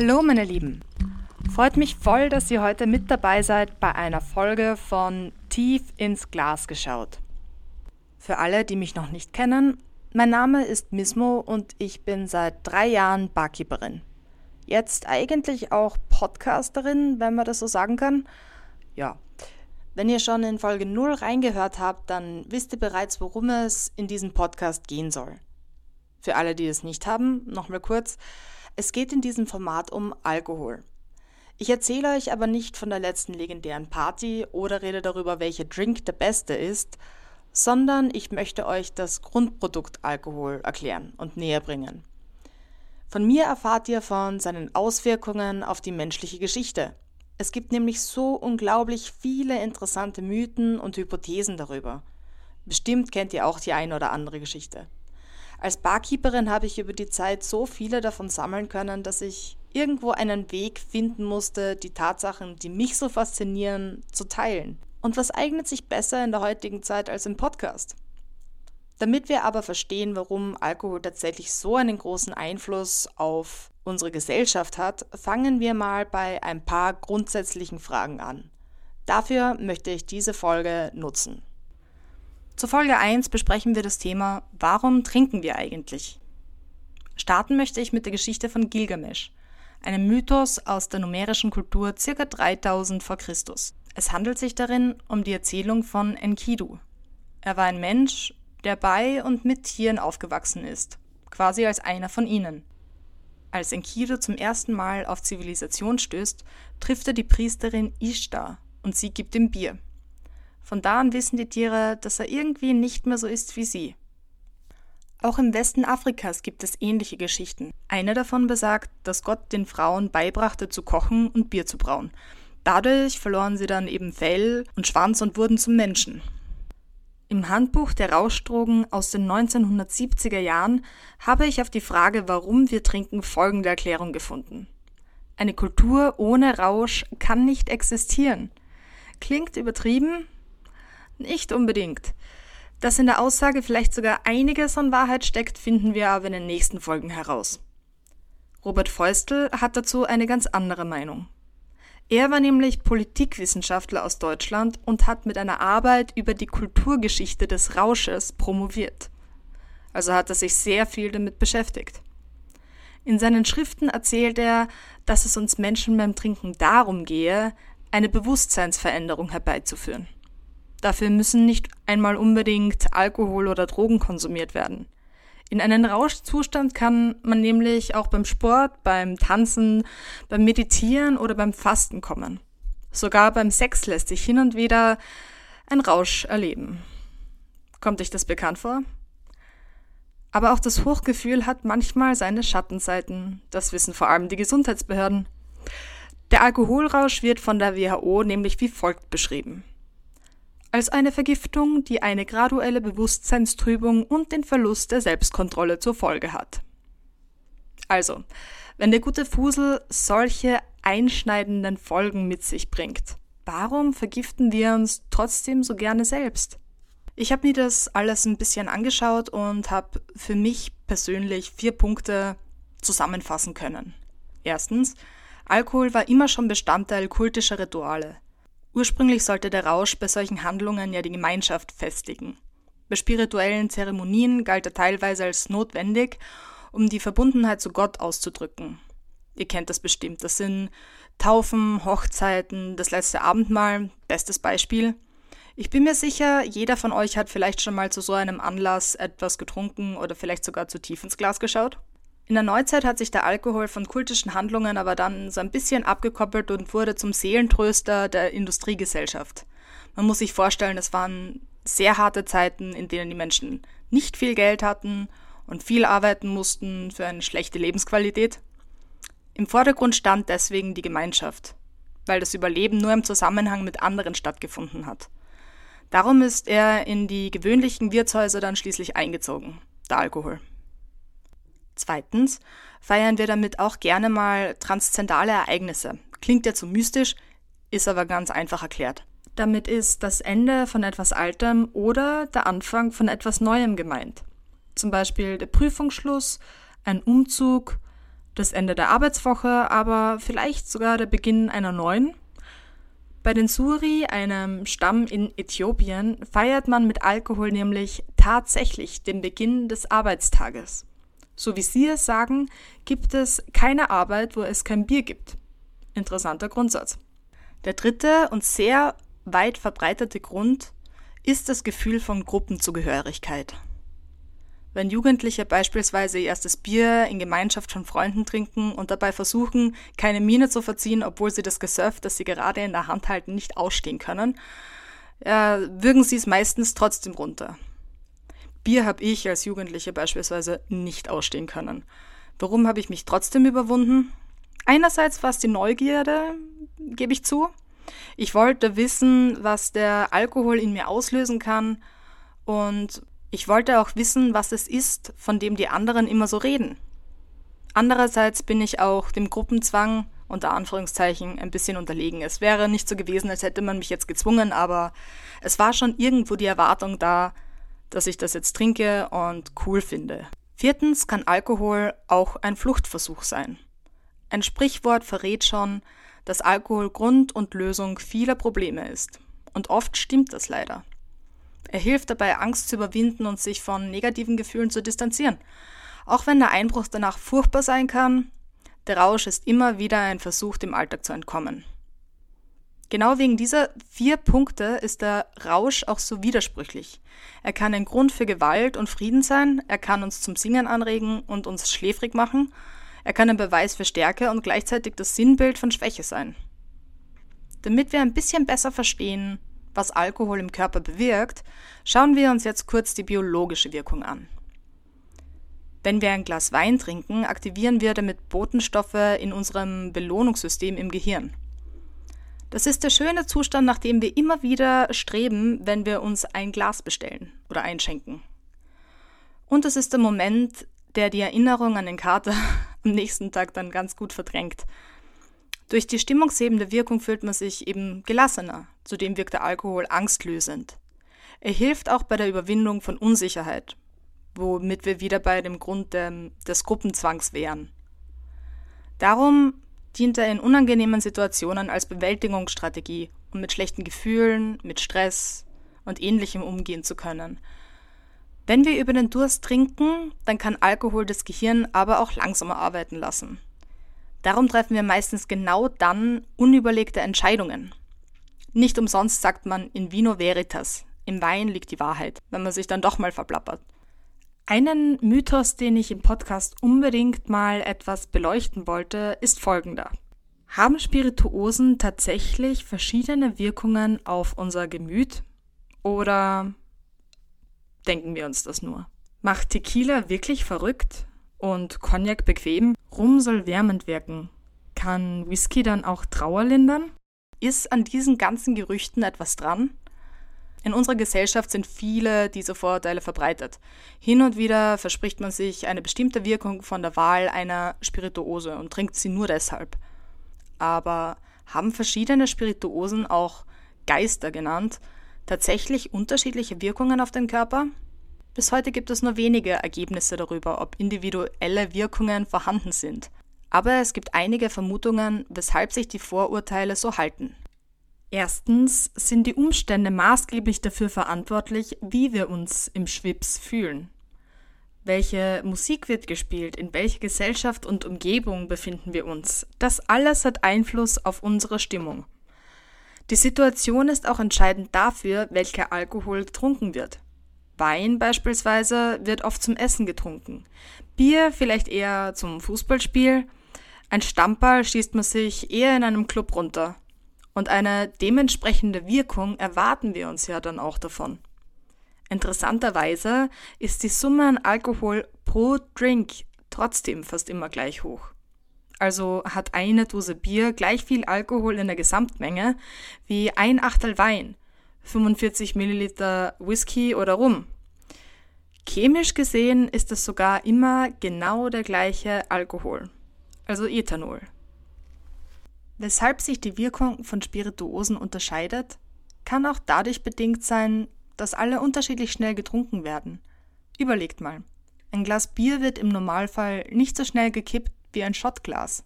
Hallo meine Lieben. Freut mich voll, dass ihr heute mit dabei seid bei einer Folge von Tief ins Glas geschaut. Für alle, die mich noch nicht kennen, mein Name ist Mismo und ich bin seit drei Jahren Barkeeperin. Jetzt eigentlich auch Podcasterin, wenn man das so sagen kann. Ja. Wenn ihr schon in Folge 0 reingehört habt, dann wisst ihr bereits, worum es in diesem Podcast gehen soll. Für alle, die es nicht haben, nochmal kurz. Es geht in diesem Format um Alkohol. Ich erzähle euch aber nicht von der letzten legendären Party oder rede darüber, welcher Drink der beste ist, sondern ich möchte euch das Grundprodukt Alkohol erklären und näher bringen. Von mir erfahrt ihr von seinen Auswirkungen auf die menschliche Geschichte. Es gibt nämlich so unglaublich viele interessante Mythen und Hypothesen darüber. Bestimmt kennt ihr auch die eine oder andere Geschichte. Als Barkeeperin habe ich über die Zeit so viele davon sammeln können, dass ich irgendwo einen Weg finden musste, die Tatsachen, die mich so faszinieren, zu teilen. Und was eignet sich besser in der heutigen Zeit als im Podcast? Damit wir aber verstehen, warum Alkohol tatsächlich so einen großen Einfluss auf unsere Gesellschaft hat, fangen wir mal bei ein paar grundsätzlichen Fragen an. Dafür möchte ich diese Folge nutzen. Zur Folge 1 besprechen wir das Thema Warum trinken wir eigentlich? Starten möchte ich mit der Geschichte von Gilgamesh, einem Mythos aus der numerischen Kultur ca. 3000 v. Chr. Es handelt sich darin um die Erzählung von Enkidu. Er war ein Mensch, der bei und mit Tieren aufgewachsen ist, quasi als einer von ihnen. Als Enkidu zum ersten Mal auf Zivilisation stößt, trifft er die Priesterin Ishtar und sie gibt ihm Bier. Von da an wissen die Tiere, dass er irgendwie nicht mehr so ist wie sie. Auch im Westen Afrikas gibt es ähnliche Geschichten. Eine davon besagt, dass Gott den Frauen beibrachte zu kochen und Bier zu brauen. Dadurch verloren sie dann eben Fell und Schwanz und wurden zum Menschen. Im Handbuch der Rauschdrogen aus den 1970er Jahren habe ich auf die Frage, warum wir trinken, folgende Erklärung gefunden. Eine Kultur ohne Rausch kann nicht existieren. Klingt übertrieben? Nicht unbedingt. Dass in der Aussage vielleicht sogar einiges an Wahrheit steckt, finden wir aber in den nächsten Folgen heraus. Robert Feustel hat dazu eine ganz andere Meinung. Er war nämlich Politikwissenschaftler aus Deutschland und hat mit einer Arbeit über die Kulturgeschichte des Rausches promoviert. Also hat er sich sehr viel damit beschäftigt. In seinen Schriften erzählt er, dass es uns Menschen beim Trinken darum gehe, eine Bewusstseinsveränderung herbeizuführen. Dafür müssen nicht einmal unbedingt Alkohol oder Drogen konsumiert werden. In einen Rauschzustand kann man nämlich auch beim Sport, beim Tanzen, beim Meditieren oder beim Fasten kommen. Sogar beim Sex lässt sich hin und wieder ein Rausch erleben. Kommt euch das bekannt vor? Aber auch das Hochgefühl hat manchmal seine Schattenseiten. Das wissen vor allem die Gesundheitsbehörden. Der Alkoholrausch wird von der WHO nämlich wie folgt beschrieben als eine Vergiftung, die eine graduelle Bewusstseinstrübung und den Verlust der Selbstkontrolle zur Folge hat. Also, wenn der gute Fusel solche einschneidenden Folgen mit sich bringt, warum vergiften wir uns trotzdem so gerne selbst? Ich habe mir das alles ein bisschen angeschaut und habe für mich persönlich vier Punkte zusammenfassen können. Erstens, Alkohol war immer schon Bestandteil kultischer Rituale. Ursprünglich sollte der Rausch bei solchen Handlungen ja die Gemeinschaft festigen. Bei spirituellen Zeremonien galt er teilweise als notwendig, um die Verbundenheit zu Gott auszudrücken. Ihr kennt das bestimmt. Das sind Taufen, Hochzeiten, das letzte Abendmahl, bestes Beispiel. Ich bin mir sicher, jeder von euch hat vielleicht schon mal zu so einem Anlass etwas getrunken oder vielleicht sogar zu tief ins Glas geschaut. In der Neuzeit hat sich der Alkohol von kultischen Handlungen aber dann so ein bisschen abgekoppelt und wurde zum Seelentröster der Industriegesellschaft. Man muss sich vorstellen, es waren sehr harte Zeiten, in denen die Menschen nicht viel Geld hatten und viel arbeiten mussten für eine schlechte Lebensqualität. Im Vordergrund stand deswegen die Gemeinschaft, weil das Überleben nur im Zusammenhang mit anderen stattgefunden hat. Darum ist er in die gewöhnlichen Wirtshäuser dann schließlich eingezogen, der Alkohol. Zweitens feiern wir damit auch gerne mal transzendale Ereignisse. Klingt ja zu mystisch, ist aber ganz einfach erklärt. Damit ist das Ende von etwas Altem oder der Anfang von etwas Neuem gemeint. Zum Beispiel der Prüfungsschluss, ein Umzug, das Ende der Arbeitswoche, aber vielleicht sogar der Beginn einer neuen. Bei den Suri, einem Stamm in Äthiopien, feiert man mit Alkohol nämlich tatsächlich den Beginn des Arbeitstages. So wie Sie es sagen, gibt es keine Arbeit, wo es kein Bier gibt. Interessanter Grundsatz. Der dritte und sehr weit verbreitete Grund ist das Gefühl von Gruppenzugehörigkeit. Wenn Jugendliche beispielsweise ihr erstes Bier in Gemeinschaft von Freunden trinken und dabei versuchen, keine Miene zu verziehen, obwohl sie das Gesöff, das sie gerade in der Hand halten, nicht ausstehen können, äh, würgen sie es meistens trotzdem runter. Bier habe ich als Jugendliche beispielsweise nicht ausstehen können. Warum habe ich mich trotzdem überwunden? Einerseits war es die Neugierde, gebe ich zu. Ich wollte wissen, was der Alkohol in mir auslösen kann und ich wollte auch wissen, was es ist, von dem die anderen immer so reden. Andererseits bin ich auch dem Gruppenzwang unter Anführungszeichen ein bisschen unterlegen. Es wäre nicht so gewesen, als hätte man mich jetzt gezwungen, aber es war schon irgendwo die Erwartung da, dass ich das jetzt trinke und cool finde. Viertens kann Alkohol auch ein Fluchtversuch sein. Ein Sprichwort verrät schon, dass Alkohol Grund und Lösung vieler Probleme ist. Und oft stimmt das leider. Er hilft dabei, Angst zu überwinden und sich von negativen Gefühlen zu distanzieren. Auch wenn der Einbruch danach furchtbar sein kann, der Rausch ist immer wieder ein Versuch, dem Alltag zu entkommen. Genau wegen dieser vier Punkte ist der Rausch auch so widersprüchlich. Er kann ein Grund für Gewalt und Frieden sein, er kann uns zum Singen anregen und uns schläfrig machen, er kann ein Beweis für Stärke und gleichzeitig das Sinnbild von Schwäche sein. Damit wir ein bisschen besser verstehen, was Alkohol im Körper bewirkt, schauen wir uns jetzt kurz die biologische Wirkung an. Wenn wir ein Glas Wein trinken, aktivieren wir damit Botenstoffe in unserem Belohnungssystem im Gehirn. Das ist der schöne Zustand, nach dem wir immer wieder streben, wenn wir uns ein Glas bestellen oder einschenken. Und es ist der Moment, der die Erinnerung an den Kater am nächsten Tag dann ganz gut verdrängt. Durch die stimmungshebende Wirkung fühlt man sich eben gelassener. Zudem wirkt der Alkohol angstlösend. Er hilft auch bei der Überwindung von Unsicherheit, womit wir wieder bei dem Grund des Gruppenzwangs wären. Darum dient er in unangenehmen Situationen als Bewältigungsstrategie, um mit schlechten Gefühlen, mit Stress und ähnlichem umgehen zu können. Wenn wir über den Durst trinken, dann kann Alkohol das Gehirn aber auch langsamer arbeiten lassen. Darum treffen wir meistens genau dann unüberlegte Entscheidungen. Nicht umsonst sagt man in vino veritas, im Wein liegt die Wahrheit, wenn man sich dann doch mal verplappert. Einen Mythos, den ich im Podcast unbedingt mal etwas beleuchten wollte, ist folgender. Haben Spirituosen tatsächlich verschiedene Wirkungen auf unser Gemüt? Oder denken wir uns das nur? Macht Tequila wirklich verrückt? und Cognac bequem. Rum soll wärmend wirken. Kann Whisky dann auch Trauer lindern? Ist an diesen ganzen Gerüchten etwas dran? In unserer Gesellschaft sind viele dieser Vorurteile verbreitet. Hin und wieder verspricht man sich eine bestimmte Wirkung von der Wahl einer Spirituose und trinkt sie nur deshalb. Aber haben verschiedene Spirituosen, auch Geister genannt, tatsächlich unterschiedliche Wirkungen auf den Körper? Bis heute gibt es nur wenige Ergebnisse darüber, ob individuelle Wirkungen vorhanden sind. Aber es gibt einige Vermutungen, weshalb sich die Vorurteile so halten. Erstens sind die Umstände maßgeblich dafür verantwortlich, wie wir uns im Schwips fühlen. Welche Musik wird gespielt, in welcher Gesellschaft und Umgebung befinden wir uns, das alles hat Einfluss auf unsere Stimmung. Die Situation ist auch entscheidend dafür, welcher Alkohol getrunken wird. Wein beispielsweise wird oft zum Essen getrunken. Bier vielleicht eher zum Fußballspiel. Ein Stammball schießt man sich eher in einem Club runter. Und eine dementsprechende Wirkung erwarten wir uns ja dann auch davon. Interessanterweise ist die Summe an Alkohol pro Drink trotzdem fast immer gleich hoch. Also hat eine Dose Bier gleich viel Alkohol in der Gesamtmenge wie ein Achtel Wein 45 Milliliter Whisky oder Rum. Chemisch gesehen ist es sogar immer genau der gleiche Alkohol, also Ethanol. Weshalb sich die Wirkung von Spirituosen unterscheidet, kann auch dadurch bedingt sein, dass alle unterschiedlich schnell getrunken werden. Überlegt mal. Ein Glas Bier wird im Normalfall nicht so schnell gekippt wie ein Schottglas.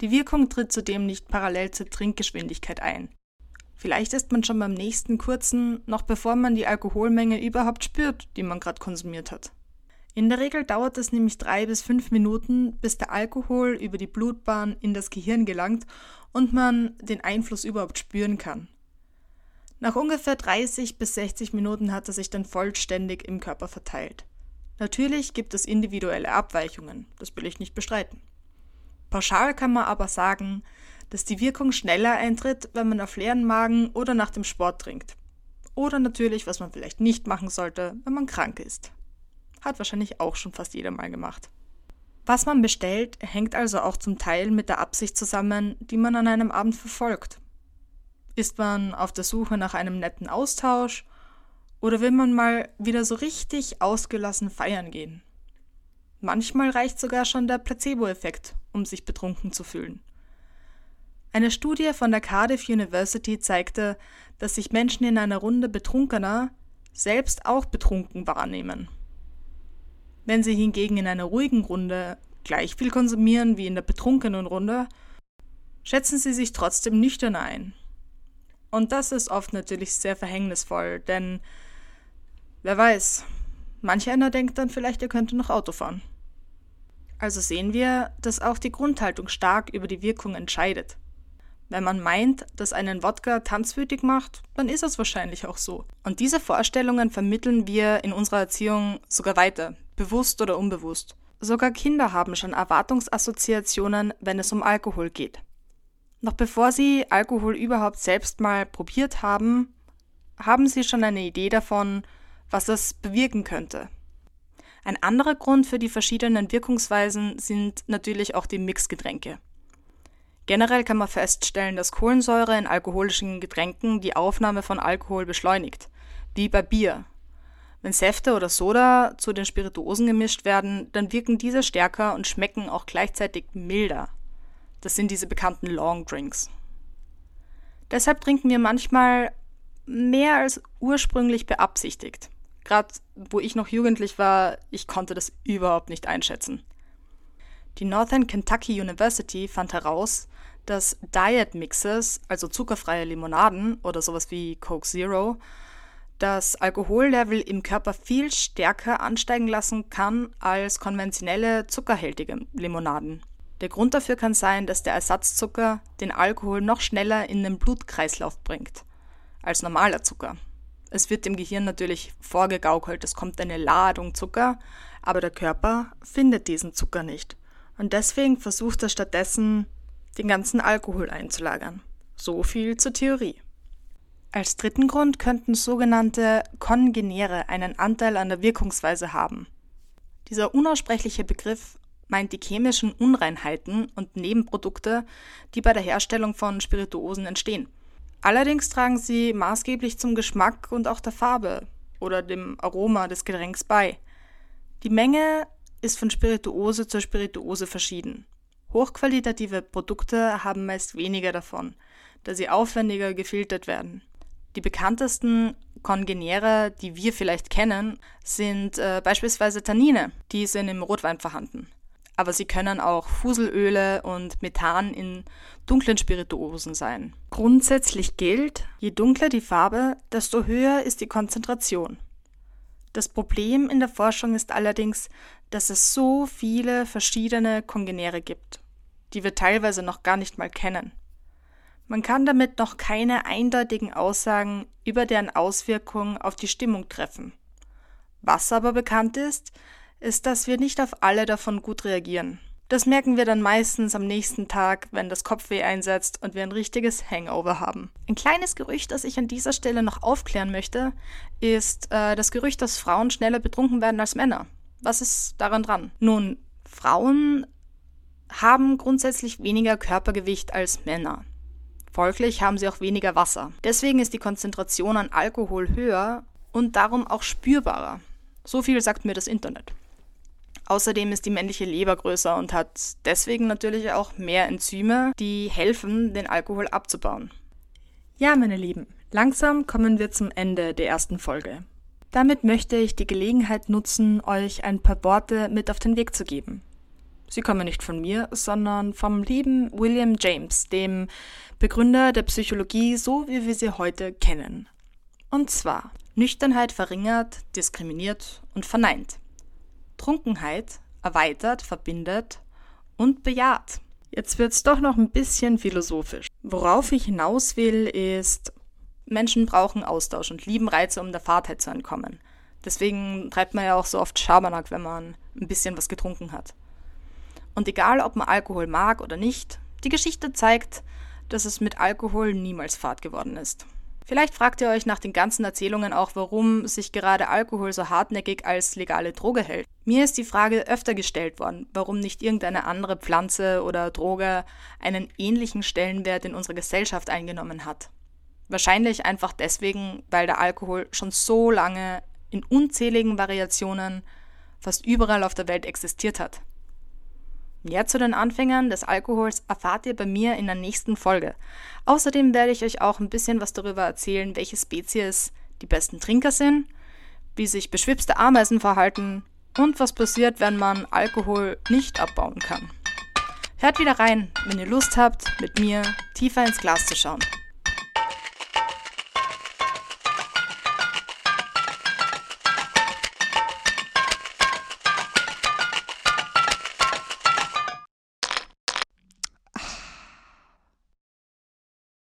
Die Wirkung tritt zudem nicht parallel zur Trinkgeschwindigkeit ein. Vielleicht ist man schon beim nächsten kurzen, noch bevor man die Alkoholmenge überhaupt spürt, die man gerade konsumiert hat. In der Regel dauert es nämlich drei bis fünf Minuten, bis der Alkohol über die Blutbahn in das Gehirn gelangt und man den Einfluss überhaupt spüren kann. Nach ungefähr 30 bis 60 Minuten hat er sich dann vollständig im Körper verteilt. Natürlich gibt es individuelle Abweichungen, das will ich nicht bestreiten. Pauschal kann man aber sagen, dass die Wirkung schneller eintritt, wenn man auf leeren Magen oder nach dem Sport trinkt. Oder natürlich, was man vielleicht nicht machen sollte, wenn man krank ist. Hat wahrscheinlich auch schon fast jeder mal gemacht. Was man bestellt, hängt also auch zum Teil mit der Absicht zusammen, die man an einem Abend verfolgt. Ist man auf der Suche nach einem netten Austausch oder will man mal wieder so richtig ausgelassen feiern gehen? Manchmal reicht sogar schon der Placebo-Effekt, um sich betrunken zu fühlen. Eine Studie von der Cardiff University zeigte, dass sich Menschen in einer Runde Betrunkener selbst auch betrunken wahrnehmen. Wenn sie hingegen in einer ruhigen Runde gleich viel konsumieren wie in der betrunkenen Runde, schätzen sie sich trotzdem nüchtern ein. Und das ist oft natürlich sehr verhängnisvoll, denn wer weiß, manch einer denkt dann vielleicht, er könnte noch Auto fahren. Also sehen wir, dass auch die Grundhaltung stark über die Wirkung entscheidet. Wenn man meint, dass einen Wodka tanzwütig macht, dann ist es wahrscheinlich auch so. Und diese Vorstellungen vermitteln wir in unserer Erziehung sogar weiter, bewusst oder unbewusst. Sogar Kinder haben schon Erwartungsassoziationen, wenn es um Alkohol geht. Noch bevor sie Alkohol überhaupt selbst mal probiert haben, haben sie schon eine Idee davon, was es bewirken könnte. Ein anderer Grund für die verschiedenen Wirkungsweisen sind natürlich auch die Mixgetränke. Generell kann man feststellen, dass Kohlensäure in alkoholischen Getränken die Aufnahme von Alkohol beschleunigt, wie bei Bier. Wenn Säfte oder Soda zu den Spirituosen gemischt werden, dann wirken diese stärker und schmecken auch gleichzeitig milder. Das sind diese bekannten Long Drinks. Deshalb trinken wir manchmal mehr als ursprünglich beabsichtigt. Gerade wo ich noch jugendlich war, ich konnte das überhaupt nicht einschätzen. Die Northern Kentucky University fand heraus, dass Diet Mixes, also zuckerfreie Limonaden oder sowas wie Coke Zero, das Alkohollevel im Körper viel stärker ansteigen lassen kann als konventionelle zuckerhältige Limonaden. Der Grund dafür kann sein, dass der Ersatzzucker den Alkohol noch schneller in den Blutkreislauf bringt als normaler Zucker. Es wird dem Gehirn natürlich vorgegaukelt, es kommt eine Ladung Zucker, aber der Körper findet diesen Zucker nicht. Und deswegen versucht er stattdessen, den ganzen Alkohol einzulagern. So viel zur Theorie. Als dritten Grund könnten sogenannte Kongenere einen Anteil an der Wirkungsweise haben. Dieser unaussprechliche Begriff meint die chemischen Unreinheiten und Nebenprodukte, die bei der Herstellung von Spirituosen entstehen. Allerdings tragen sie maßgeblich zum Geschmack und auch der Farbe oder dem Aroma des Getränks bei. Die Menge ist von Spirituose zu Spirituose verschieden. Hochqualitative Produkte haben meist weniger davon, da sie aufwendiger gefiltert werden. Die bekanntesten Kongenere, die wir vielleicht kennen, sind äh, beispielsweise Tannine, die sind im Rotwein vorhanden. Aber sie können auch Fuselöle und Methan in dunklen Spirituosen sein. Grundsätzlich gilt, je dunkler die Farbe, desto höher ist die Konzentration. Das Problem in der Forschung ist allerdings, dass es so viele verschiedene Kongenere gibt, die wir teilweise noch gar nicht mal kennen. Man kann damit noch keine eindeutigen Aussagen über deren Auswirkungen auf die Stimmung treffen. Was aber bekannt ist, ist, dass wir nicht auf alle davon gut reagieren. Das merken wir dann meistens am nächsten Tag, wenn das Kopfweh einsetzt und wir ein richtiges Hangover haben. Ein kleines Gerücht, das ich an dieser Stelle noch aufklären möchte, ist äh, das Gerücht, dass Frauen schneller betrunken werden als Männer. Was ist daran dran? Nun, Frauen haben grundsätzlich weniger Körpergewicht als Männer. Folglich haben sie auch weniger Wasser. Deswegen ist die Konzentration an Alkohol höher und darum auch spürbarer. So viel sagt mir das Internet. Außerdem ist die männliche Leber größer und hat deswegen natürlich auch mehr Enzyme, die helfen, den Alkohol abzubauen. Ja, meine Lieben, langsam kommen wir zum Ende der ersten Folge. Damit möchte ich die Gelegenheit nutzen, euch ein paar Worte mit auf den Weg zu geben. Sie kommen nicht von mir, sondern vom lieben William James, dem Begründer der Psychologie, so wie wir sie heute kennen. Und zwar Nüchternheit verringert, diskriminiert und verneint. Trunkenheit erweitert, verbindet und bejaht. Jetzt wird's doch noch ein bisschen philosophisch. Worauf ich hinaus will, ist, Menschen brauchen Austausch und lieben Reize, um der Fahrtheit zu entkommen. Deswegen treibt man ja auch so oft Schabernack, wenn man ein bisschen was getrunken hat. Und egal, ob man Alkohol mag oder nicht, die Geschichte zeigt, dass es mit Alkohol niemals Fahrt geworden ist. Vielleicht fragt ihr euch nach den ganzen Erzählungen auch, warum sich gerade Alkohol so hartnäckig als legale Droge hält. Mir ist die Frage öfter gestellt worden, warum nicht irgendeine andere Pflanze oder Droge einen ähnlichen Stellenwert in unserer Gesellschaft eingenommen hat. Wahrscheinlich einfach deswegen, weil der Alkohol schon so lange in unzähligen Variationen fast überall auf der Welt existiert hat. Mehr zu den Anfängern des Alkohols erfahrt ihr bei mir in der nächsten Folge. Außerdem werde ich euch auch ein bisschen was darüber erzählen, welche Spezies die besten Trinker sind, wie sich beschwipste Ameisen verhalten und was passiert, wenn man Alkohol nicht abbauen kann. Hört wieder rein, wenn ihr Lust habt, mit mir tiefer ins Glas zu schauen.